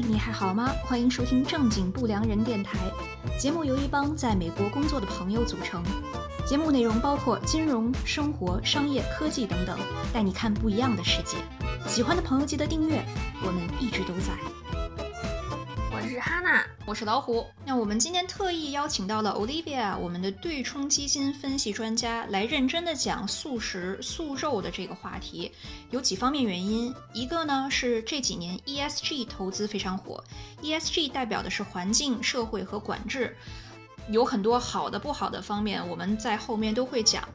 你还好吗？欢迎收听正经不良人电台。节目由一帮在美国工作的朋友组成。节目内容包括金融、生活、商业、科技等等，带你看不一样的世界。喜欢的朋友记得订阅，我们一直都在。我是哈娜，我是老虎。那我们今天特意邀请到了 Olivia，我们的对冲基金分析专家，来认真的讲素食、素肉的这个话题。有几方面原因，一个呢是这几年 ESG 投资非常火，ESG 代表的是环境、社会和管制，有很多好的、不好的方面，我们在后面都会讲。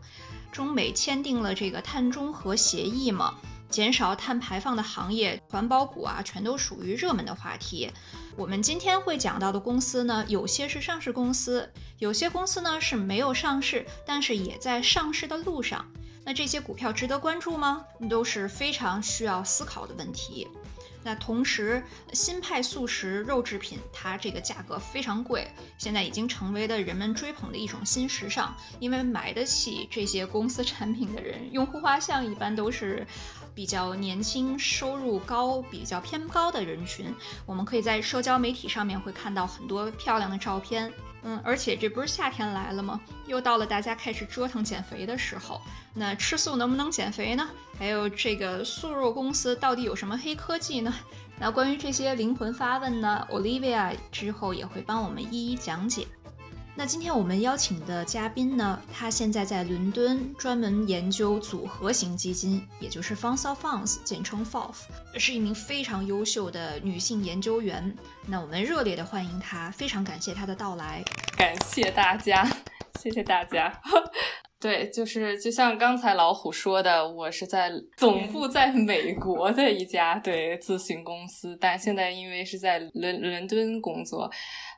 中美签订了这个碳中和协议嘛？减少碳排放的行业，环保股啊，全都属于热门的话题。我们今天会讲到的公司呢，有些是上市公司，有些公司呢是没有上市，但是也在上市的路上。那这些股票值得关注吗？都是非常需要思考的问题。那同时，新派素食肉制品，它这个价格非常贵，现在已经成为了人们追捧的一种新时尚。因为买得起这些公司产品的人，用户画像一般都是。比较年轻、收入高、比较偏高的人群，我们可以在社交媒体上面会看到很多漂亮的照片。嗯，而且这不是夏天来了吗？又到了大家开始折腾减肥的时候。那吃素能不能减肥呢？还有这个素肉公司到底有什么黑科技呢？那关于这些灵魂发问呢，Olivia 之后也会帮我们一一讲解。那今天我们邀请的嘉宾呢，他现在在伦敦专门研究组合型基金，也就是 Funds of Funds，简称 FOF，是一名非常优秀的女性研究员。那我们热烈的欢迎她，非常感谢她的到来。感谢大家，谢谢大家。对，就是就像刚才老虎说的，我是在总部在美国的一家对咨询公司，但现在因为是在伦伦敦工作。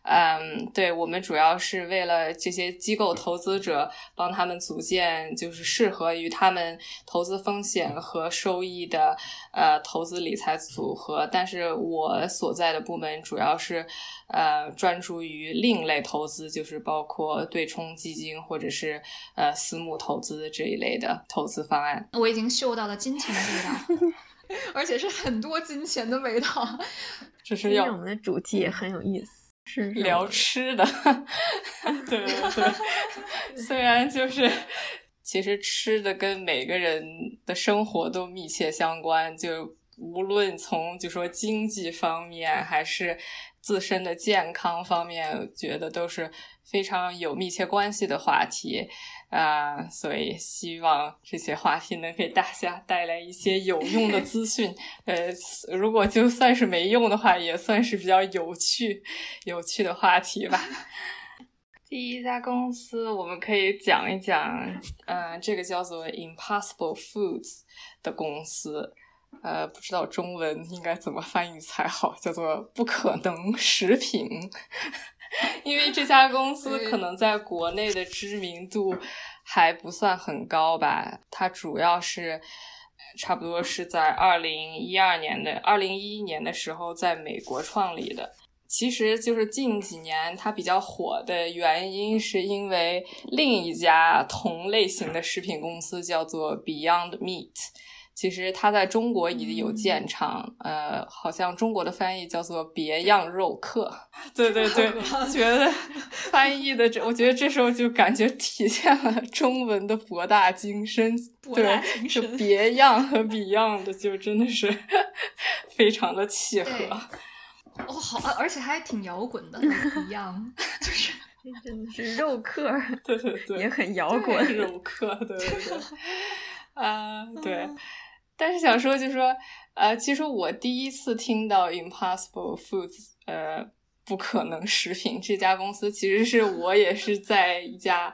嗯，对，我们主要是为了这些机构投资者，帮他们组建就是适合于他们投资风险和收益的呃投资理财组合。但是我所在的部门主要是呃专注于另类投资，就是包括对冲基金或者是呃私募投资这一类的投资方案。我已经嗅到了金钱的味道，而且是很多金钱的味道。这是要我们的主题也很有意思。是聊吃的，对对 对。虽然就是，其实吃的跟每个人的生活都密切相关，就无论从就说经济方面还是自身的健康方面，觉得都是非常有密切关系的话题。啊，所以希望这些话题能给大家带来一些有用的资讯。呃，如果就算是没用的话，也算是比较有趣、有趣的话题吧。第一家公司，我们可以讲一讲，嗯，这个叫做 Impossible Foods 的公司。呃，不知道中文应该怎么翻译才好，叫做不可能食品。因为这家公司可能在国内的知名度还不算很高吧，它主要是差不多是在二零一二年的二零一一年的时候在美国创立的。其实就是近几年它比较火的原因，是因为另一家同类型的食品公司叫做 Beyond Meat。其实它在中国已经有建厂，呃，好像中国的翻译叫做“别样肉客 ”。对对对，觉得翻译的这，我觉得这时候就感觉体现了 中文的博大精深。对，就“别样”和 “Beyond” 就真的是非常的契合。哦，好，而且还挺摇滚的，一样，就是真的是肉客，对对对，也很摇滚，肉客，对对对，啊，对。但是想说，就是说，呃，其实我第一次听到 Impossible Foods，呃，不可能食品这家公司，其实是我也是在一家，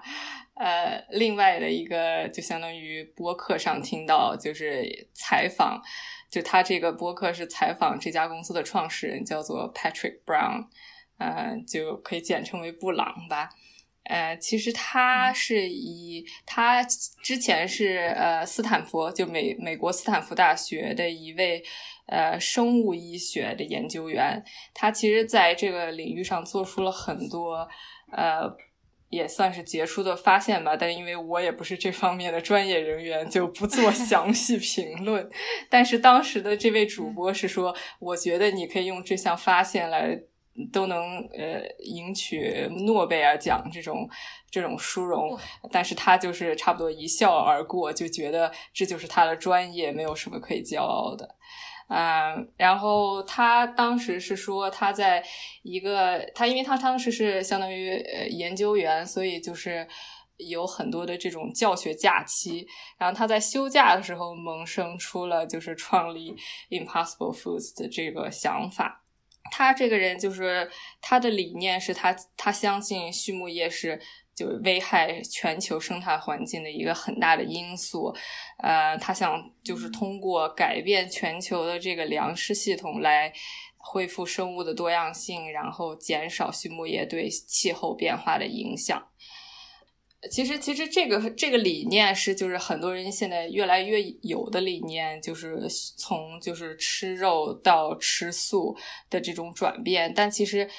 呃，另外的一个就相当于播客上听到，就是采访，就他这个播客是采访这家公司的创始人，叫做 Patrick Brown，呃，就可以简称为布朗吧。呃，其实他是以他之前是呃斯坦福，就美美国斯坦福大学的一位呃生物医学的研究员。他其实在这个领域上做出了很多呃也算是杰出的发现吧，但因为我也不是这方面的专业人员，就不做详细评论。但是当时的这位主播是说，我觉得你可以用这项发现来都能呃赢取诺贝尔奖这种这种殊荣，但是他就是差不多一笑而过，就觉得这就是他的专业，没有什么可以骄傲的。嗯，然后他当时是说他在一个他，因为他当时是相当于呃研究员，所以就是有很多的这种教学假期。然后他在休假的时候萌生出了就是创立 Impossible Foods 的这个想法。他这个人就是他的理念是他他相信畜牧业是。就是危害全球生态环境的一个很大的因素，呃，他想就是通过改变全球的这个粮食系统来恢复生物的多样性，然后减少畜牧业对气候变化的影响。其实，其实这个这个理念是就是很多人现在越来越有的理念，就是从就是吃肉到吃素的这种转变，但其实。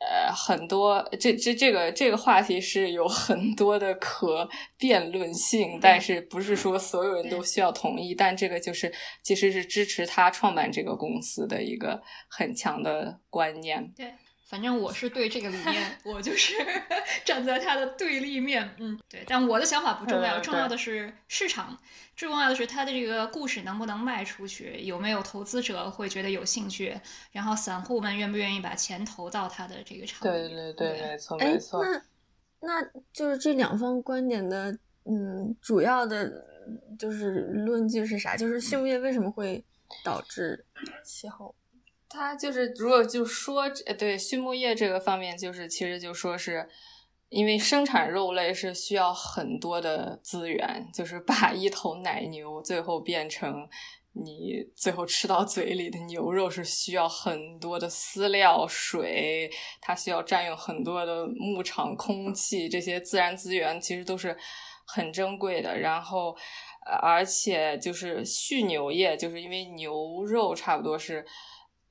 呃，很多这这这个这个话题是有很多的可辩论性，但是不是说所有人都需要同意？但这个就是其实是支持他创办这个公司的一个很强的观念。对。反正我是对这个理念，我就是 站在他的对立面。嗯，对。但我的想法不重要，重要的是市场，最重要的是他的这个故事能不能卖出去，有没有投资者会觉得有兴趣，然后散户们愿不愿意把钱投到他的这个场。对对对，没错没错。那那就是这两方观点的，嗯，主要的就是论据是啥？就是畜牧业为什么会导致气候？他就是，如果就说，对畜牧业这个方面，就是其实就说是，因为生产肉类是需要很多的资源，就是把一头奶牛最后变成你最后吃到嘴里的牛肉，是需要很多的饲料、水，它需要占用很多的牧场空气，这些自然资源其实都是很珍贵的。然后，而且就是畜牛业，就是因为牛肉差不多是。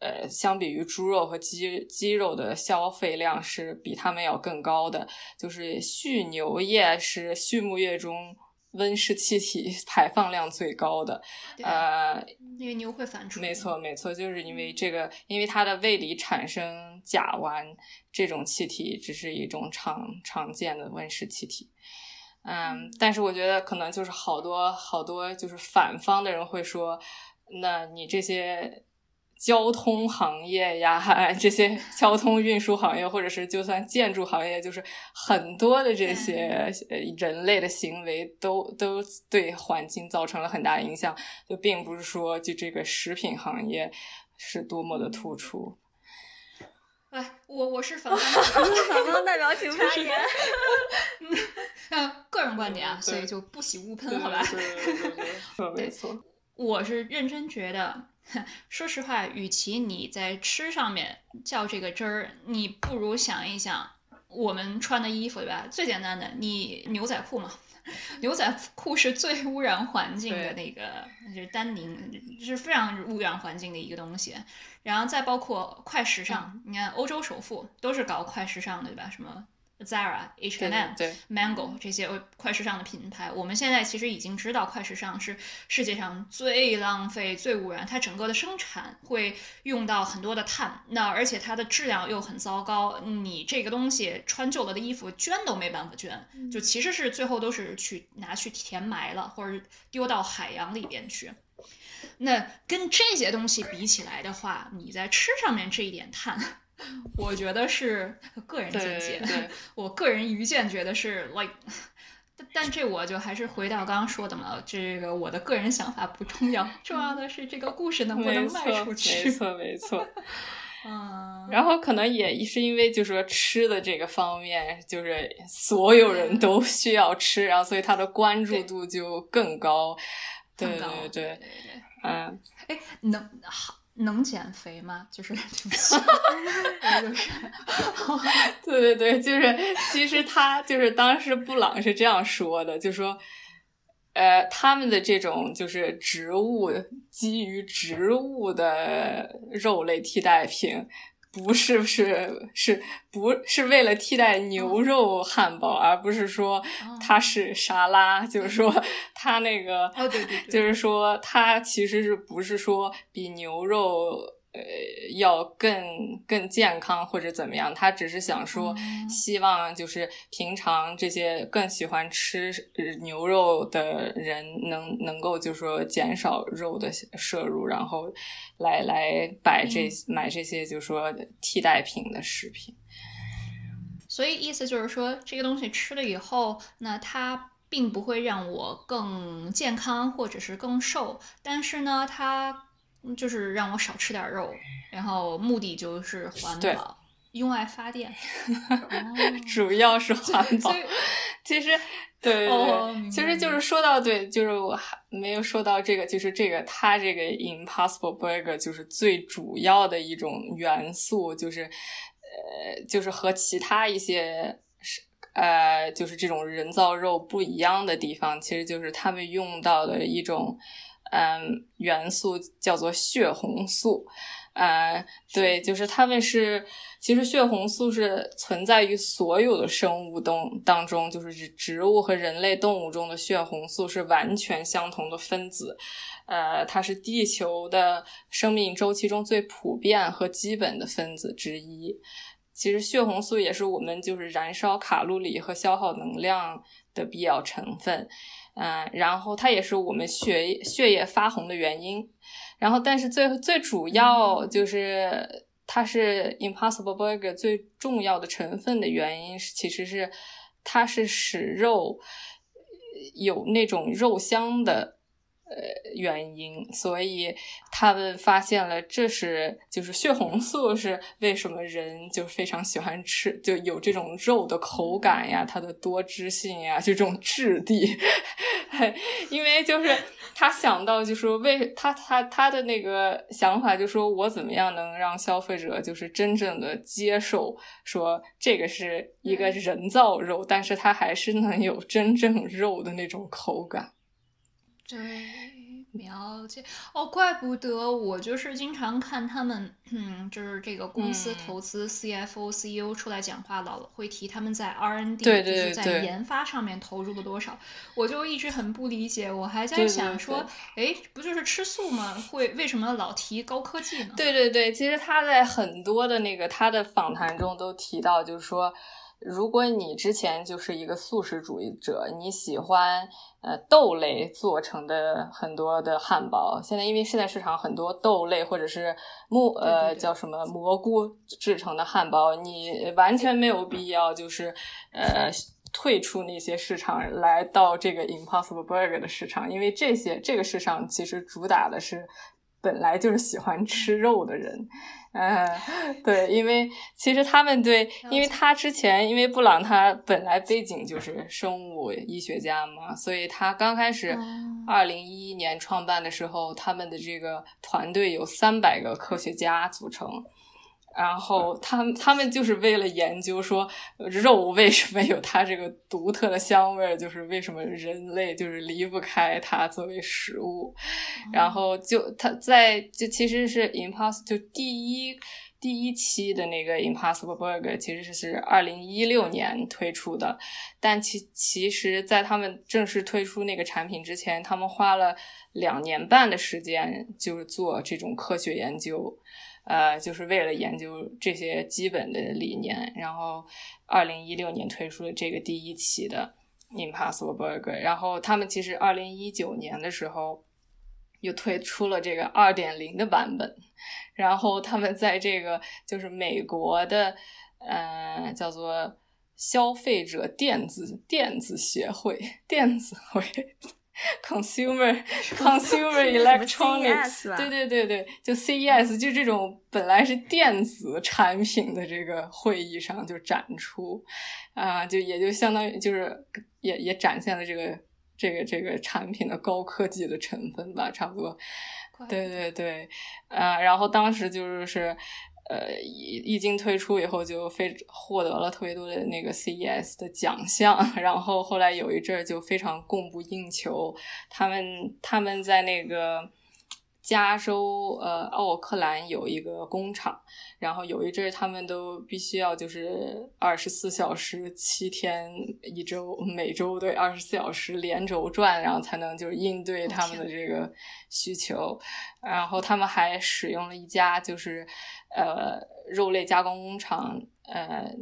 呃，相比于猪肉和鸡鸡肉的消费量是比它们要更高的。就是畜牛业是畜牧业中温室气体 排放量最高的。呃，因为牛会反刍。没错，没错，就是因为这个，因为它的胃里产生甲烷这种气体，只是一种常常见的温室气体。嗯，但是我觉得可能就是好多好多就是反方的人会说，那你这些。交通行业呀，这些交通运输行业，或者是就算建筑行业，就是很多的这些人类的行为，都都对环境造成了很大影响。就并不是说就这个食品行业是多么的突出。哎，我我是反方，反方代表请发言。嗯，个人观点啊，所以就不喜勿喷，好吧？没错，我是认真觉得。说实话，与其你在吃上面较这个真儿，你不如想一想我们穿的衣服，对吧？最简单的，你牛仔裤嘛，牛仔裤是最污染环境的那个，就是丹宁，是非常污染环境的一个东西。然后再包括快时尚，你看欧洲首富都是搞快时尚的，对吧？什么？Zara、H&M、Mango 这些快时尚的品牌，我们现在其实已经知道，快时尚是世界上最浪费、最污染。它整个的生产会用到很多的碳，那而且它的质量又很糟糕。你这个东西穿旧了的衣服捐都没办法捐，就其实是最后都是去拿去填埋了，或者丢到海洋里边去。那跟这些东西比起来的话，你在吃上面这一点碳。我觉得是个人见解，我个人愚见觉得是 like，但但这我就还是回到刚刚说的嘛，这个我的个人想法不重要，重要的是这个故事能不能卖出去。没错，没错。嗯，然后可能也是因为就是说吃的这个方面，就是所有人都需要吃，然后所以他的关注度就更高。对对对对，嗯，哎，能好。能减肥吗？就是 对不起，就是，对对对，就是其实他就是当时布朗是这样说的，就说，呃，他们的这种就是植物基于植物的肉类替代品，不是是是不是为了替代牛肉汉堡，而不是说它是沙拉，就是说 它那个就是说它其实是不是说比牛肉。呃，要更更健康或者怎么样？他只是想说，希望就是平常这些更喜欢吃牛肉的人能能够就是说减少肉的摄入，然后来来摆这买这些就是说替代品的食品。所以意思就是说，这个东西吃了以后，那它并不会让我更健康或者是更瘦，但是呢，它。就是让我少吃点肉，然后目的就是环保，用爱发电，主要是环保。其实，对对对，其实就是说到对，就是我还没有说到这个，就是这个它这个 Impossible Burger 就是最主要的一种元素，就是呃，就是和其他一些是呃，就是这种人造肉不一样的地方，其实就是他们用到的一种。嗯，元素叫做血红素，呃，对，就是它们是，其实血红素是存在于所有的生物动当中，就是植植物和人类动物中的血红素是完全相同的分子，呃，它是地球的生命周期中最普遍和基本的分子之一。其实血红素也是我们就是燃烧卡路里和消耗能量的必要成分。嗯，然后它也是我们血血液发红的原因。然后，但是最最主要就是它是 Impossible Burger 最重要的成分的原因是，其实是它是使肉有那种肉香的。呃，原因，所以他们发现了，这是就是血红素是为什么人就非常喜欢吃，就有这种肉的口感呀，它的多汁性呀，这种质地，因为就是他想到，就说为他他他的那个想法，就说我怎么样能让消费者就是真正的接受，说这个是一个人造肉，但是它还是能有真正肉的那种口感。对，了解哦，怪不得我就是经常看他们，嗯，就是这个公司投资 CFO、CEO 出来讲话，老会提他们在 R&D，就是在研发上面投入了多少，我就一直很不理解。我还在想说，哎，不就是吃素吗？会为什么老提高科技呢？对对对，其实他在很多的那个他的访谈中都提到，就是说。如果你之前就是一个素食主义者，你喜欢呃豆类做成的很多的汉堡，现在因为现在市场很多豆类或者是木呃叫什么蘑菇制成的汉堡，你完全没有必要就是呃退出那些市场，来到这个 Impossible Burger 的市场，因为这些这个市场其实主打的是本来就是喜欢吃肉的人。嗯，对，因为其实他们对，因为他之前，因为布朗他本来背景就是生物医学家嘛，所以他刚开始二零一一年创办的时候，他们的这个团队有三百个科学家组成。然后他们他们就是为了研究说肉为什么有它这个独特的香味儿，就是为什么人类就是离不开它作为食物。然后就他在就其实是 Impossible 就第一第一期的那个 Impossible Burger 其实是二零一六年推出的，但其其实在他们正式推出那个产品之前，他们花了两年半的时间就是做这种科学研究。呃，就是为了研究这些基本的理念，然后二零一六年推出了这个第一期的 Impossible Burger，然后他们其实二零一九年的时候又推出了这个二点零的版本，然后他们在这个就是美国的呃叫做消费者电子电子协会 电子会。Consumer Consumer Electronics，对对对对，就 CES，就这种本来是电子产品的这个会议上就展出，啊，就也就相当于就是也也展现了这个这个这个产品的高科技的成分吧，差不多。对对对，啊，然后当时就是是。呃，一一经推出以后就非获得了特别多的那个 CES 的奖项，然后后来有一阵儿就非常供不应求。他们他们在那个加州呃奥克兰有一个工厂，然后有一阵他们都必须要就是二十四小时、七天一周，每周对二十四小时连轴转，然后才能就是应对他们的这个需求。然后他们还使用了一家就是呃肉类加工工厂呃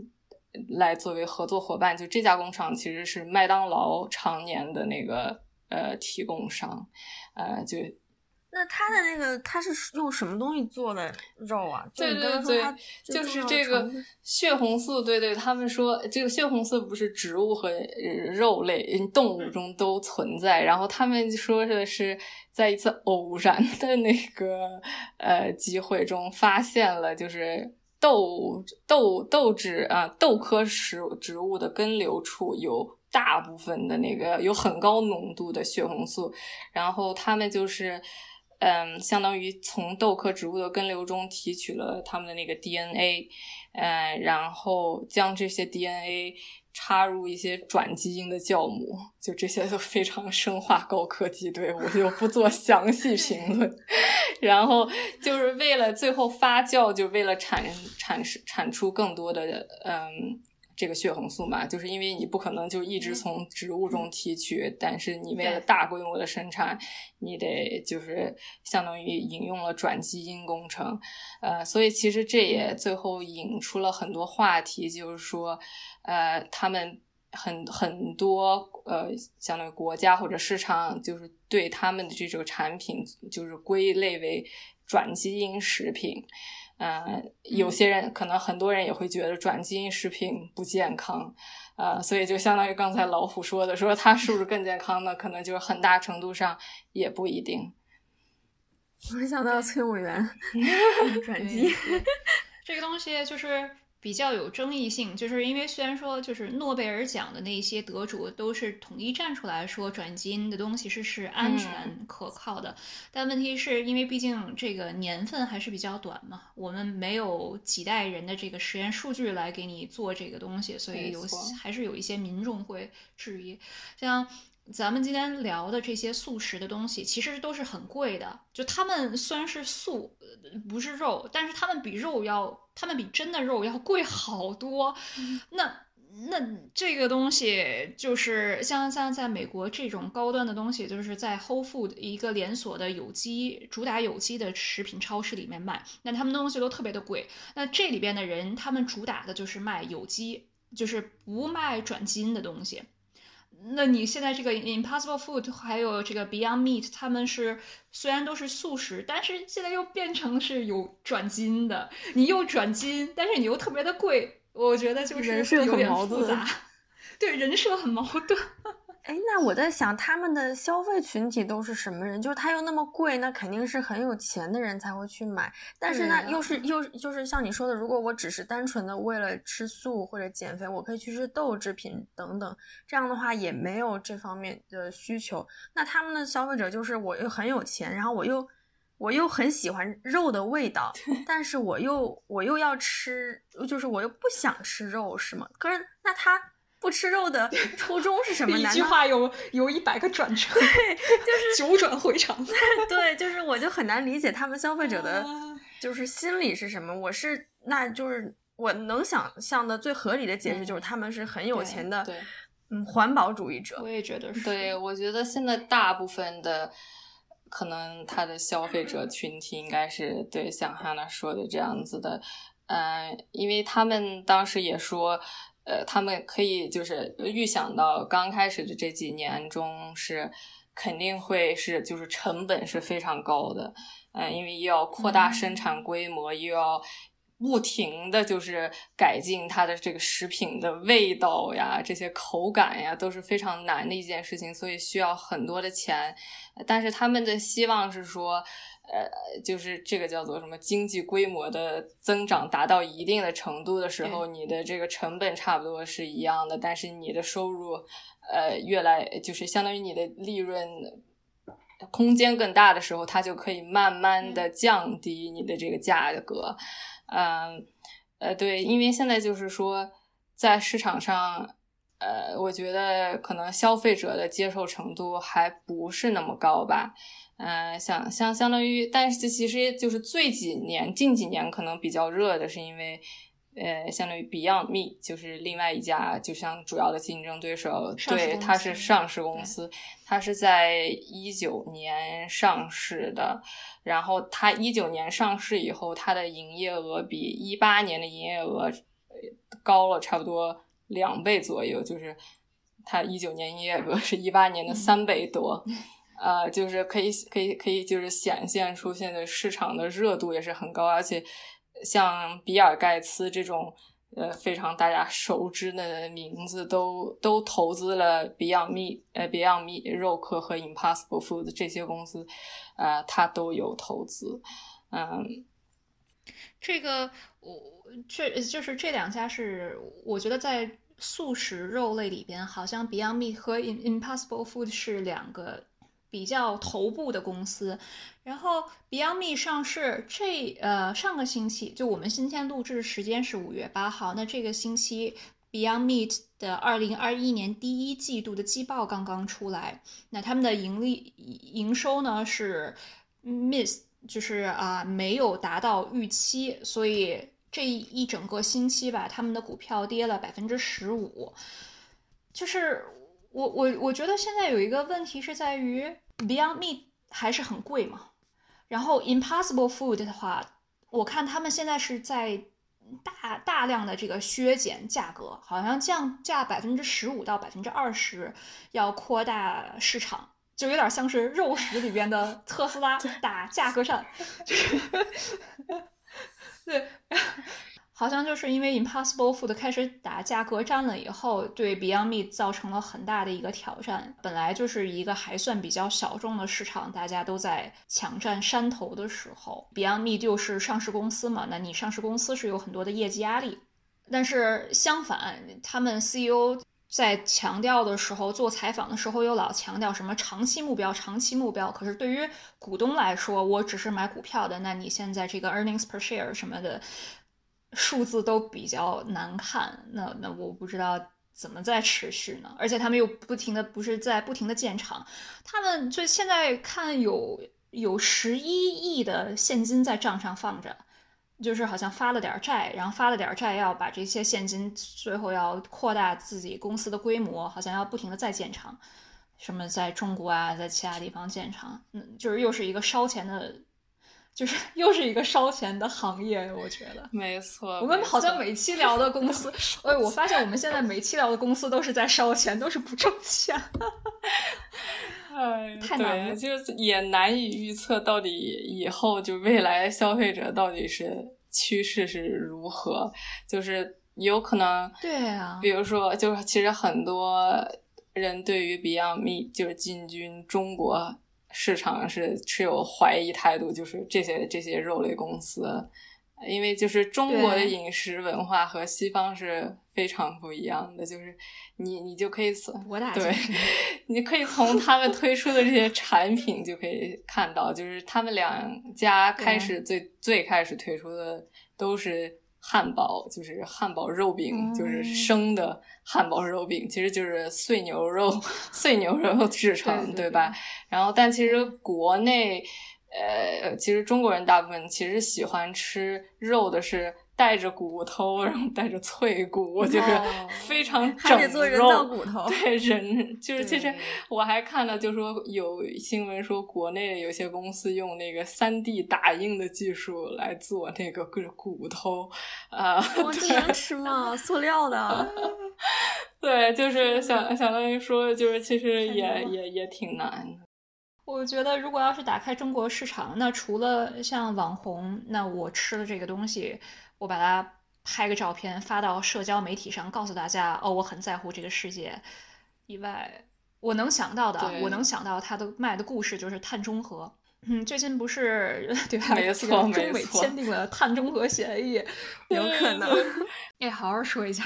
来作为合作伙伴，就这家工厂其实是麦当劳常年的那个呃提供商，呃就。那它的那个，它是用什么东西做的肉啊？对对对，就是这个血红素。对对，他们说这个血红素不是植物和肉类动物中都存在。然后他们说的是在一次偶然的那个呃机会中发现了，就是豆豆豆质啊豆科食植物的根瘤处有大部分的那个有很高浓度的血红素。然后他们就是。嗯，相当于从豆科植物的根瘤中提取了它们的那个 DNA，嗯，然后将这些 DNA 插入一些转基因的酵母，就这些都非常生化高科技，对我就不做详细评论。然后就是为了最后发酵，就为了产产产出更多的嗯。这个血红素嘛，就是因为你不可能就一直从植物中提取，但是你为了大规模的生产，你得就是相当于引用了转基因工程，呃，所以其实这也最后引出了很多话题，就是说，呃，他们很很多呃，相当于国家或者市场，就是对他们的这种产品就是归类为转基因食品。嗯，有些人可能很多人也会觉得转基因食品不健康，呃，所以就相当于刚才老虎说的，说它是不是更健康呢？可能就是很大程度上也不一定。我想到崔永元 转基因 这个东西就是。比较有争议性，就是因为虽然说就是诺贝尔奖的那些得主都是统一站出来说转基因的东西是是安全可靠的，但问题是因为毕竟这个年份还是比较短嘛，我们没有几代人的这个实验数据来给你做这个东西，所以有还是有一些民众会质疑，像。咱们今天聊的这些素食的东西，其实都是很贵的。就他们虽然是素，不是肉，但是他们比肉要，他们比真的肉要贵好多。那那这个东西就是像像在美国这种高端的东西，就是在 Whole Food 一个连锁的有机主打有机的食品超市里面卖，那他们东西都特别的贵。那这里边的人，他们主打的就是卖有机，就是不卖转基因的东西。那你现在这个 Impossible Food 还有这个 Beyond Meat，他们是虽然都是素食，但是现在又变成是有转基因的。你又转基因，但是你又特别的贵，我觉得就是有点复杂。对，人设很矛盾。哎，那我在想，他们的消费群体都是什么人？就是他又那么贵，那肯定是很有钱的人才会去买。但是呢，又是又就是像你说的，如果我只是单纯的为了吃素或者减肥，我可以去吃豆制品等等，这样的话也没有这方面的需求。那他们的消费者就是我又很有钱，然后我又我又很喜欢肉的味道，但是我又我又要吃，就是我又不想吃肉，是吗？可是那他。不吃肉的初衷是什么？一句话有有一百个转折，对，就是九转回肠。对，就是我就很难理解他们消费者的，就是心理是什么。我是，那就是我能想象的最合理的解释就是他们是很有钱的，嗯，环保主义者。我也觉得是。对，我觉得现在大部分的可能他的消费者 群体应该是对像汉娜说的这样子的，嗯，因为他们当时也说。呃，他们可以就是预想到刚开始的这几年中是肯定会是就是成本是非常高的，嗯，因为又要扩大生产规模，又要不停的就是改进它的这个食品的味道呀，这些口感呀都是非常难的一件事情，所以需要很多的钱。但是他们的希望是说。呃，就是这个叫做什么经济规模的增长达到一定的程度的时候，你的这个成本差不多是一样的，但是你的收入，呃，越来就是相当于你的利润空间更大的时候，它就可以慢慢的降低你的这个价格。嗯，呃，对，因为现在就是说在市场上，呃，我觉得可能消费者的接受程度还不是那么高吧。呃，相相相当于，但是其实就是最几年近几年可能比较热的是因为。呃，相当于 Beyond Meat 就是另外一家，就像主要的竞争对手，对，它是上市公司，它是在一九年上市的，然后它一九年上市以后，它的营业额比一八年的营业额高了差不多两倍左右，就是它一九年营业额是一八年的三倍多，呃，就是可以可以可以就是显现出现在市场的热度也是很高，而且。像比尔盖茨这种呃非常大家熟知的名字，都都投资了 Beyond Meat 呃 Beyond Meat 肉客和 Impossible Foods 这些公司，呃，他都有投资。嗯，这个我这就是这两家是我觉得在素食肉类里边，好像 Beyond Meat 和 Impossible Food 是两个。比较头部的公司，然后 Beyond Meat 上市这呃上个星期就我们今天录制时间是五月八号，那这个星期 Beyond Meat 的二零二一年第一季度的季报刚刚出来，那他们的盈利营收呢是 miss，就是啊没有达到预期，所以这一整个星期吧，他们的股票跌了百分之十五，就是。我我我觉得现在有一个问题是在于 Beyond Meat 还是很贵嘛，然后 Impossible Food 的话，我看他们现在是在大大量的这个削减价格，好像降价百分之十五到百分之二十，要扩大市场，就有点像是肉食里边的特斯拉 打价格战，就是对。好像就是因为 Impossible Food 开始打价格战了以后，对 Beyond Meat 造成了很大的一个挑战。本来就是一个还算比较小众的市场，大家都在抢占山头的时候，Beyond Meat 就是上市公司嘛，那你上市公司是有很多的业绩压力。但是相反，他们 CEO 在强调的时候，做采访的时候又老强调什么长期目标、长期目标。可是对于股东来说，我只是买股票的，那你现在这个 earnings per share 什么的。数字都比较难看，那那我不知道怎么再持续呢？而且他们又不停的不是在不停的建厂，他们就现在看有有十一亿的现金在账上放着，就是好像发了点债，然后发了点债要把这些现金最后要扩大自己公司的规模，好像要不停的再建厂，什么在中国啊，在其他地方建厂，嗯，就是又是一个烧钱的。就是 又是一个烧钱的行业，我觉得没错。我们好像每期聊的公司，哎，我发现我们现在每期聊的公司都是在烧钱，都是不挣钱。哎，太难了，就是也难以预测到底以后就未来消费者到底是趋势是如何，就是有可能对啊，比如说，就是其实很多人对于 Beyond Meat 就是进军中国。市场是持有怀疑态度，就是这些这些肉类公司，因为就是中国的饮食文化和西方是非常不一样的，就是你你就可以从对，你可以从他们推出的这些产品就可以看到，就是他们两家开始最最开始推出的都是。汉堡就是汉堡肉饼，就是生的汉堡肉饼，其实就是碎牛肉、碎牛肉制成，对吧？然后，但其实国内，呃，其实中国人大部分其实喜欢吃肉的是。带着骨头，然后带着脆骨，就是 非常整肉。对人，就 是其实我还看到，就说有新闻说国内有些公司用那个三 D 打印的技术来做那个骨骨头啊。这能吃吗？塑料的。对，就是想相当于说，就是其实也也也挺难。我觉得，如果要是打开中国市场，那除了像网红，那我吃的这个东西。我把它拍个照片发到社交媒体上，告诉大家哦，我很在乎这个世界。以外，我能想到的，我能想到他的卖的故事就是碳中和。嗯，最近不是 对吧？没错，中美签订了碳中和协议，有可能。哎，好好说一下。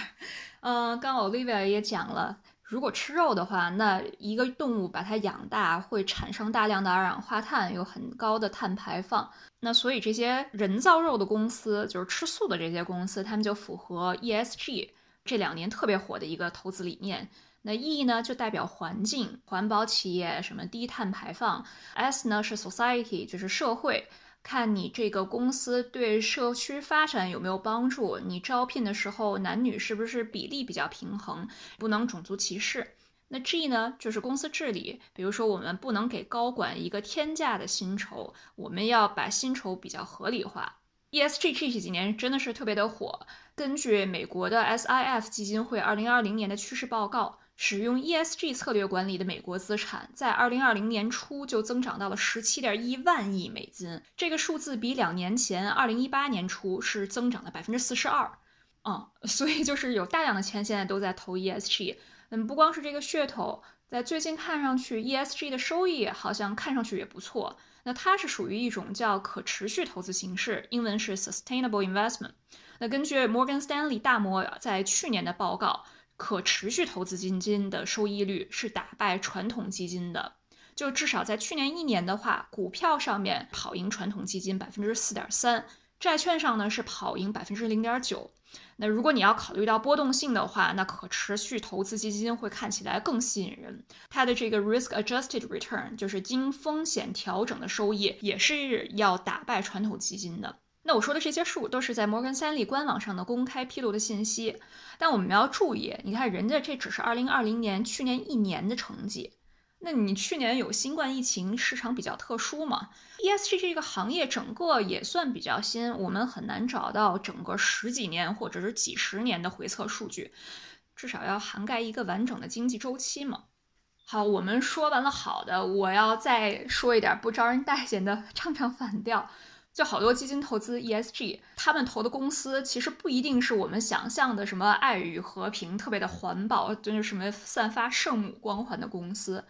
嗯，刚 Olivia 也讲了。如果吃肉的话，那一个动物把它养大会产生大量的二氧化碳，有很高的碳排放。那所以这些人造肉的公司，就是吃素的这些公司，他们就符合 ESG 这两年特别火的一个投资理念。那 E 呢就代表环境、环保企业，什么低碳排放。S 呢是 society，就是社会，看你这个公司对社区发展有没有帮助，你招聘的时候男女是不是比例比较平衡，不能种族歧视。那 G 呢就是公司治理，比如说我们不能给高管一个天价的薪酬，我们要把薪酬比较合理化。ESG 这几年真的是特别的火，根据美国的 SIF 基金会二零二零年的趋势报告。使用 ESG 策略管理的美国资产，在二零二零年初就增长到了十七点一万亿美金，这个数字比两年前二零一八年初是增长了百分之四十二。嗯，所以就是有大量的钱现在都在投 ESG。嗯，不光是这个噱头，在最近看上去 ESG 的收益好像看上去也不错。那它是属于一种叫可持续投资形式，英文是 Sustainable Investment。那根据摩根斯丹利大摩在去年的报告。可持续投资基金的收益率是打败传统基金的，就至少在去年一年的话，股票上面跑赢传统基金百分之四点三，债券上呢是跑赢百分之零点九。那如果你要考虑到波动性的话，那可持续投资基金会看起来更吸引人，它的这个 risk adjusted return 就是经风险调整的收益，也是要打败传统基金的。那我说的这些数都是在摩根三利官网上的公开披露的信息，但我们要注意，你看人家这只是二零二零年去年一年的成绩，那你去年有新冠疫情，市场比较特殊嘛？ESG 这个行业整个也算比较新，我们很难找到整个十几年或者是几十年的回测数据，至少要涵盖一个完整的经济周期嘛。好，我们说完了好的，我要再说一点不招人待见的，唱唱反调。就好多基金投资 ESG，他们投的公司其实不一定是我们想象的什么爱与和平、特别的环保，就是什么散发圣母光环的公司。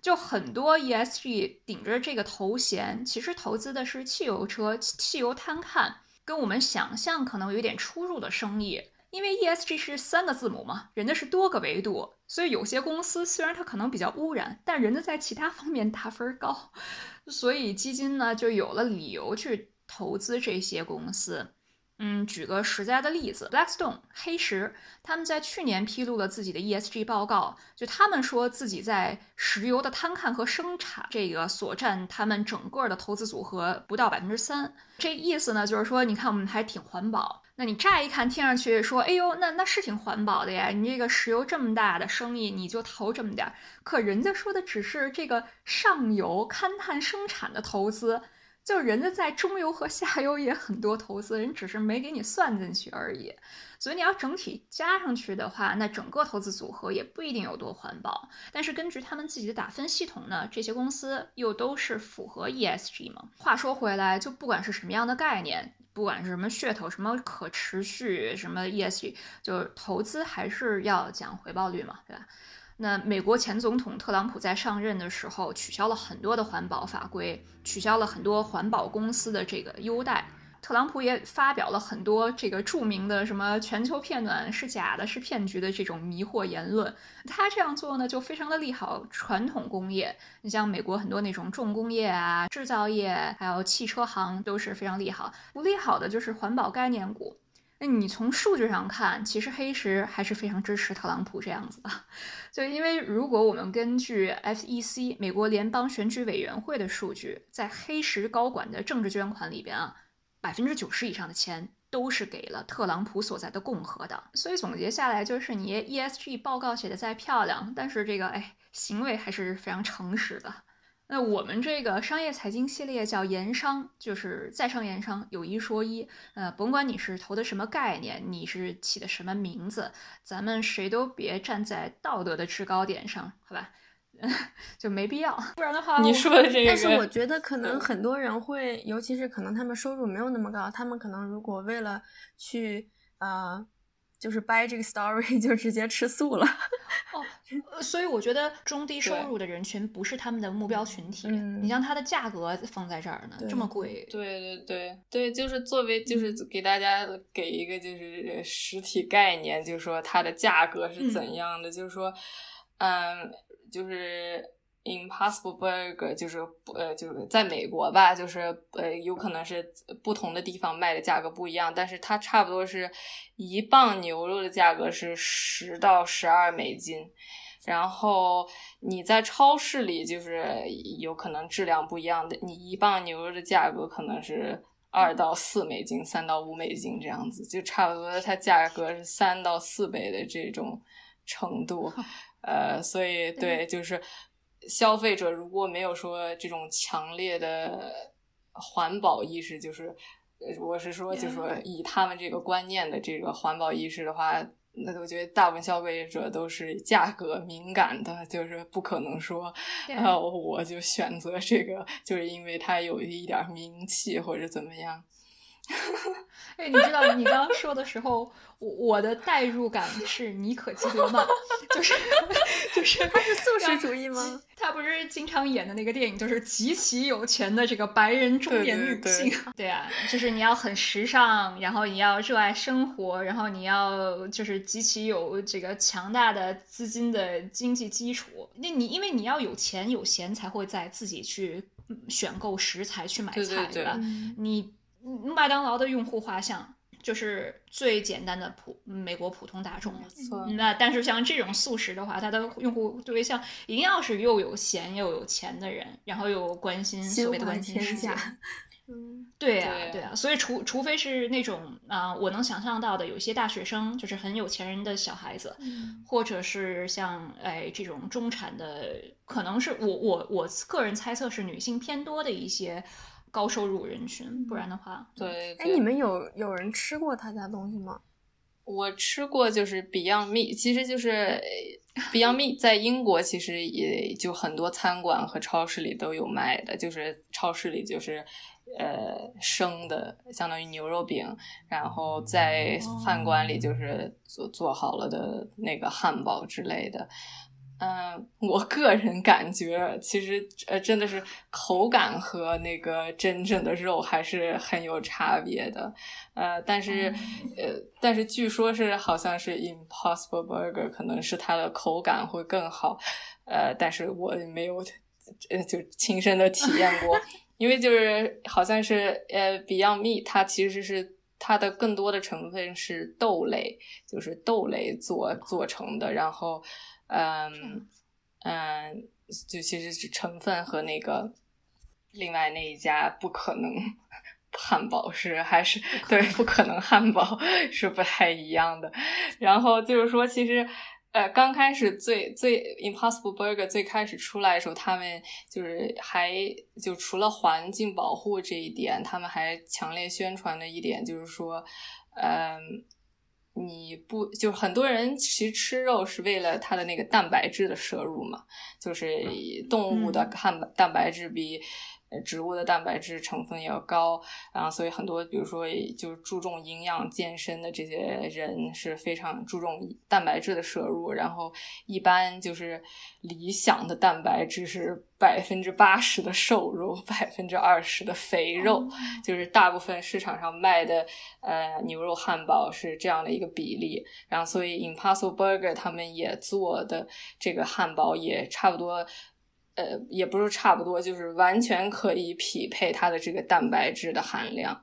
就很多 ESG 顶着这个头衔，其实投资的是汽油车、汽油碳看，跟我们想象可能有点出入的生意。因为 ESG 是三个字母嘛，人家是多个维度，所以有些公司虽然它可能比较污染，但人家在其他方面打分高，所以基金呢就有了理由去。投资这些公司，嗯，举个实在的例子，Blackstone 黑石，他们在去年披露了自己的 ESG 报告，就他们说自己在石油的勘探和生产这个所占他们整个的投资组合不到百分之三，这意思呢就是说，你看我们还挺环保。那你乍一看听上去说，哎呦，那那是挺环保的呀，你这个石油这么大的生意，你就投这么点儿，可人家说的只是这个上游勘探生产的投资。就人家在中游和下游也很多投资人，只是没给你算进去而已。所以你要整体加上去的话，那整个投资组合也不一定有多环保。但是根据他们自己的打分系统呢，这些公司又都是符合 ESG 嘛。话说回来，就不管是什么样的概念，不管是什么噱头，什么可持续，什么 ESG，就是投资还是要讲回报率嘛，对吧？那美国前总统特朗普在上任的时候，取消了很多的环保法规，取消了很多环保公司的这个优待。特朗普也发表了很多这个著名的什么全球变暖是假的，是骗局的这种迷惑言论。他这样做呢，就非常的利好传统工业。你像美国很多那种重工业啊、制造业，还有汽车行都是非常利好。不利好的就是环保概念股。那你从数据上看，其实黑石还是非常支持特朗普这样子的，就因为如果我们根据 FEC 美国联邦选举委员会的数据，在黑石高管的政治捐款里边啊，百分之九十以上的钱都是给了特朗普所在的共和党。所以总结下来就是，你 ESG 报告写的再漂亮，但是这个哎行为还是非常诚实的。那我们这个商业财经系列叫盐商，就是在商言商，有一说一。呃，甭管你是投的什么概念，你是起的什么名字，咱们谁都别站在道德的制高点上，好吧？就没必要，不然的话，你说的这个。但是我觉得可能很多人会，尤其是可能他们收入没有那么高，他们可能如果为了去呃。就是掰这个 story 就直接吃素了哦，所以我觉得中低收入的人群不是他们的目标群体。你像它的价格放在这儿呢，这么贵。对对对对，就是作为就是给大家给一个就是实体概念，就是说它的价格是怎样的，就是说，嗯，就是。Impossible Burger 就是呃，就是在美国吧，就是呃，有可能是不同的地方卖的价格不一样，但是它差不多是一磅牛肉的价格是十到十二美金，然后你在超市里就是有可能质量不一样的，你一磅牛肉的价格可能是二到四美金，三到五美金这样子，就差不多它价格是三到四倍的这种程度。呃，所以对，就是消费者如果没有说这种强烈的环保意识，就是我是说，就是说以他们这个观念的这个环保意识的话。那我觉得大部分消费者都是价格敏感的，就是不可能说，呃，我就选择这个，就是因为它有一点名气或者怎么样。哎，你知道你刚刚说的时候，我我的代入感是妮可基德曼，就是就是他是素食主义吗？他不是经常演的那个电影，就是极其有钱的这个白人中年女性。对啊，就是你要很时尚，然后你要热爱生活，然后你要就是极其有这个强大的资金的经济基础。那你因为你要有钱有闲，才会在自己去选购食材去买菜，对吧？你。麦当劳的用户画像就是最简单的普美国普通大众了，那但是像这种素食的话，它的用户对象一定要是又有闲又有钱的人，然后又关心所谓的关心世界。嗯，对啊，对啊，所以除除非是那种啊，我能想象到的有一些大学生，就是很有钱人的小孩子，或者是像哎这种中产的，可能是我我我个人猜测是女性偏多的一些。高收入人群，不然的话，对。哎，你们有有人吃过他家东西吗？我吃过，就是 Beyond Meat，其实就是 Beyond Meat 在英国其实也就很多餐馆和超市里都有卖的，就是超市里就是呃生的，相当于牛肉饼，然后在饭馆里就是做做好了的那个汉堡之类的。嗯，我个人感觉，其实呃，真的是口感和那个真正的肉还是很有差别的。呃，但是呃，但是据说是好像是 Impossible Burger 可能是它的口感会更好。呃，但是我没有呃就亲身的体验过，因为就是好像是呃 Beyond Meat 它其实是它的更多的成分是豆类，就是豆类做做成的，然后。嗯嗯，就其实是成分和那个另外那一家不可能汉堡是还是对不可能汉堡 是不太一样的。然后就是说，其实呃刚开始最最 Impossible Burger 最开始出来的时候，他们就是还就除了环境保护这一点，他们还强烈宣传的一点就是说，嗯。你不就很多人其实吃肉是为了它的那个蛋白质的摄入嘛？就是动物的汉蛋白质比。植物的蛋白质成分要高，然后所以很多，比如说就是注重营养健身的这些人是非常注重蛋白质的摄入，然后一般就是理想的蛋白质是百分之八十的瘦肉，百分之二十的肥肉，就是大部分市场上卖的呃牛肉汉堡是这样的一个比例，然后所以 Impossible Burger 他们也做的这个汉堡也差不多。呃，也不是差不多，就是完全可以匹配它的这个蛋白质的含量，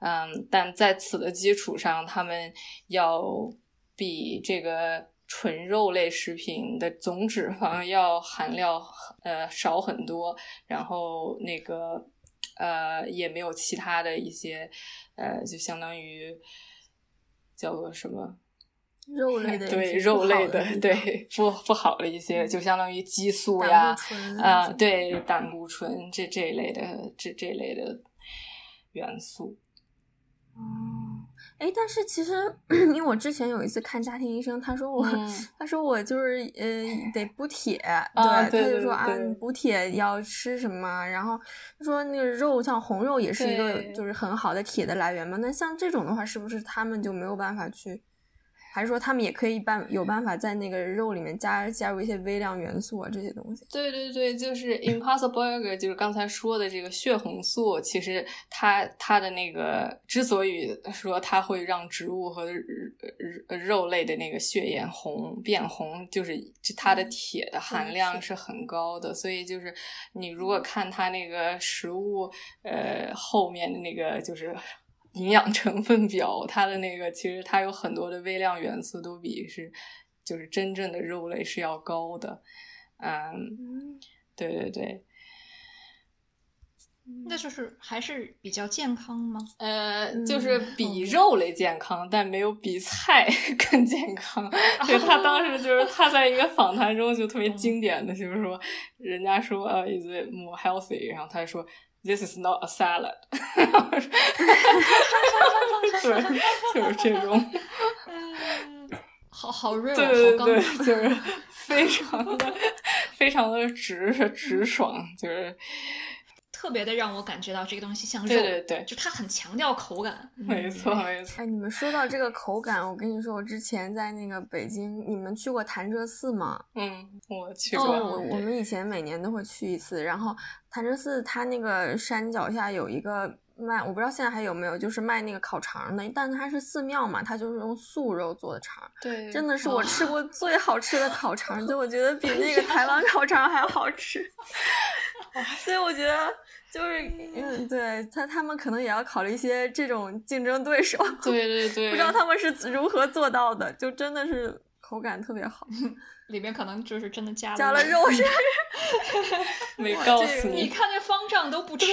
嗯，但在此的基础上，他们要比这个纯肉类食品的总脂肪要含量呃少很多，然后那个呃也没有其他的一些呃，就相当于叫做什么。肉类的对肉类的对不不好的一些，就相当于激素呀啊，对胆固醇这这一类的这这一类的元素。嗯，哎，但是其实 因为我之前有一次看家庭医生，他说我他说我就是呃得补铁，对，他就说啊补铁要吃什么，然后他说那个肉像红肉也是一个就是很好的铁的来源嘛，那像这种的话，是不是他们就没有办法去？还是说他们也可以办有办法在那个肉里面加加入一些微量元素啊这些东西？对对对，就是 Impossible Burger，就是刚才说的这个血红素，其实它它的那个之所以说它会让植物和肉类的那个血液红变红，就是它的铁的含量是很高的，所以就是你如果看它那个食物呃后面的那个就是。营养成分表，它的那个其实它有很多的微量元素都比是就是真正的肉类是要高的。嗯，对对对。那就是还是比较健康吗？呃，就是比肉类健康，但没有比菜 更健康。对他当时就是他在一个访谈中就特别经典的就是说，人家说呃，is it more healthy？然后他说，this is not a salad。对，就是这种。好好润，对对对，就是非常的非常的直直爽，就是。特别的让我感觉到这个东西像肉，对对对，就它很强调口感，没错没错。哎，你们说到这个口感，我跟你说，我之前在那个北京，你们去过潭柘寺吗？嗯，我去过。我我们以前每年都会去一次。然后潭柘寺它那个山脚下有一个卖，我不知道现在还有没有，就是卖那个烤肠的。但它是寺庙嘛，它就是用素肉做的肠。对，真的是我吃过最好吃的烤肠，就我觉得比 那个台湾烤肠还好吃。所以我觉得。就是，嗯，对他，他们可能也要考虑一些这种竞争对手。对对对，不知道他们是如何做到的，就真的是口感特别好，里面可能就是真的加加了肉，是没告诉你，你看那方丈都不吃。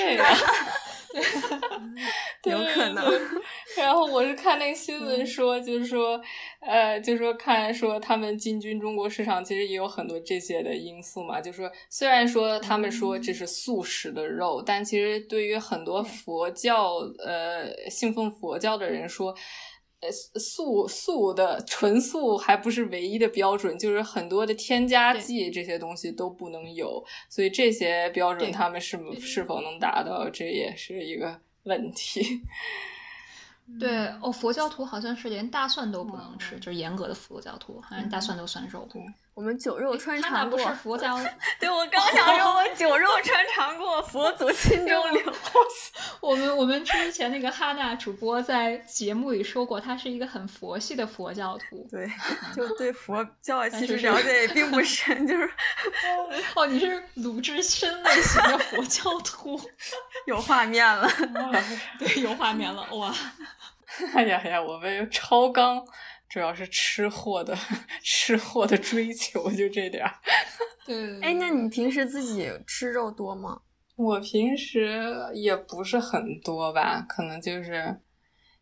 有可能。然后我是看那个新闻说，就是说，呃，就是说看说他们进军中国市场，其实也有很多这些的因素嘛。就是说，虽然说他们说这是素食的肉，但其实对于很多佛教呃信奉佛教的人说。呃，素素的纯素还不是唯一的标准，就是很多的添加剂这些东西都不能有，所以这些标准他们是是否能达到，这也是一个问题。对哦，佛教徒好像是连大蒜都不能吃，就是严格的佛教徒，好像大蒜都算肉。我们酒肉穿肠过，不是佛教。对，我刚想说，我酒肉穿肠过，佛祖心中留。我们我们之前那个哈娜主播在节目里说过，他是一个很佛系的佛教徒。对，就对佛教其实了解也并不深，就是哦，你是鲁智深类型的佛教徒，有画面了，对，有画面了，哇！哎呀呀，我们超纲。主要是吃货的 吃货的追求就这点儿。对，哎，那你平时自己吃肉多吗？我平时也不是很多吧，可能就是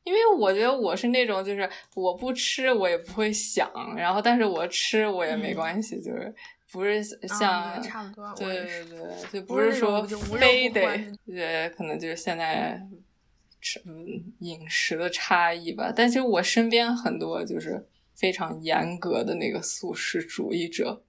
因为我觉得我是那种就是我不吃我也不会想，然后但是我吃我也没关系，就是不是像差不多，对对对，就不是说非得对，可能就是现在。吃饮食的差异吧，但其实我身边很多就是非常严格的那个素食主义者。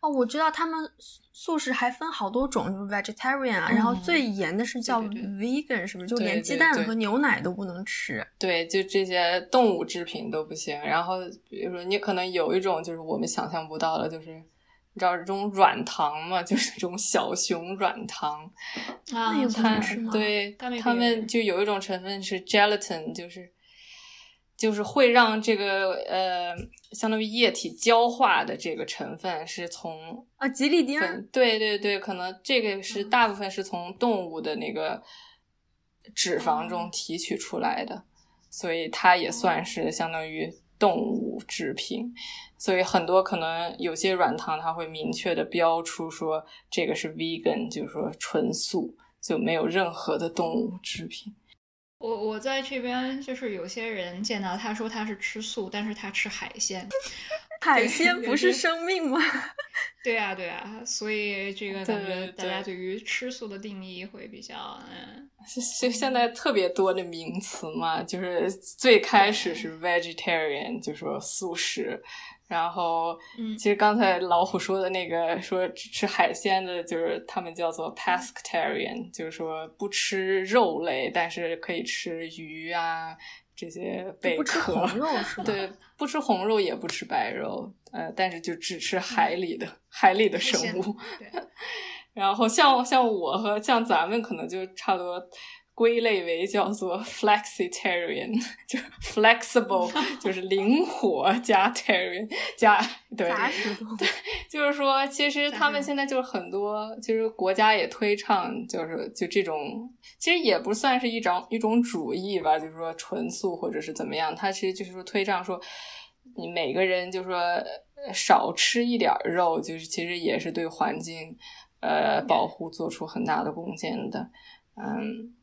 哦，我知道他们素食还分好多种，就是 vegetarian 啊，然后最严的是叫 vegan，是不是？就连鸡蛋和牛奶都不能吃。对，就这些动物制品都不行。然后比如说，你可能有一种就是我们想象不到的，就是。你知道这种软糖吗？就是这种小熊软糖啊，它对，他们就有一种成分是 gelatin，就是就是会让这个呃，相当于液体焦化的这个成分是从啊，吉利丁，对对对，可能这个是大部分是从动物的那个脂肪中提取出来的，所以它也算是相当于动物制品。所以很多可能有些软糖，它会明确的标出说这个是 vegan，就是说纯素，就没有任何的动物制品。我我在这边就是有些人见到他说他是吃素，但是他吃海鲜。海鲜不是生命吗？对啊，对啊，所以这个感觉大家对于吃素的定义会比较嗯，现现在特别多的名词嘛，就是最开始是 vegetarian，就说素食。然后，其实刚才老虎说的那个说吃海鲜的，就是他们叫做 pescatarian，就是说不吃肉类，但是可以吃鱼啊这些贝壳。对，不吃红肉也不吃白肉，呃，但是就只吃海里的海里的生物。然后像像我和像咱们可能就差不多。归类为叫做 flexitarian，就 flexible，就是灵活加 tarian 加对对，就是说其实他们现在就是很多，其实国家也推倡，就是就这种，其实也不算是一种一种主义吧，就是说纯素或者是怎么样，他其实就是说推倡说，你每个人就说少吃一点肉，就是其实也是对环境呃保护做出很大的贡献的，嗯。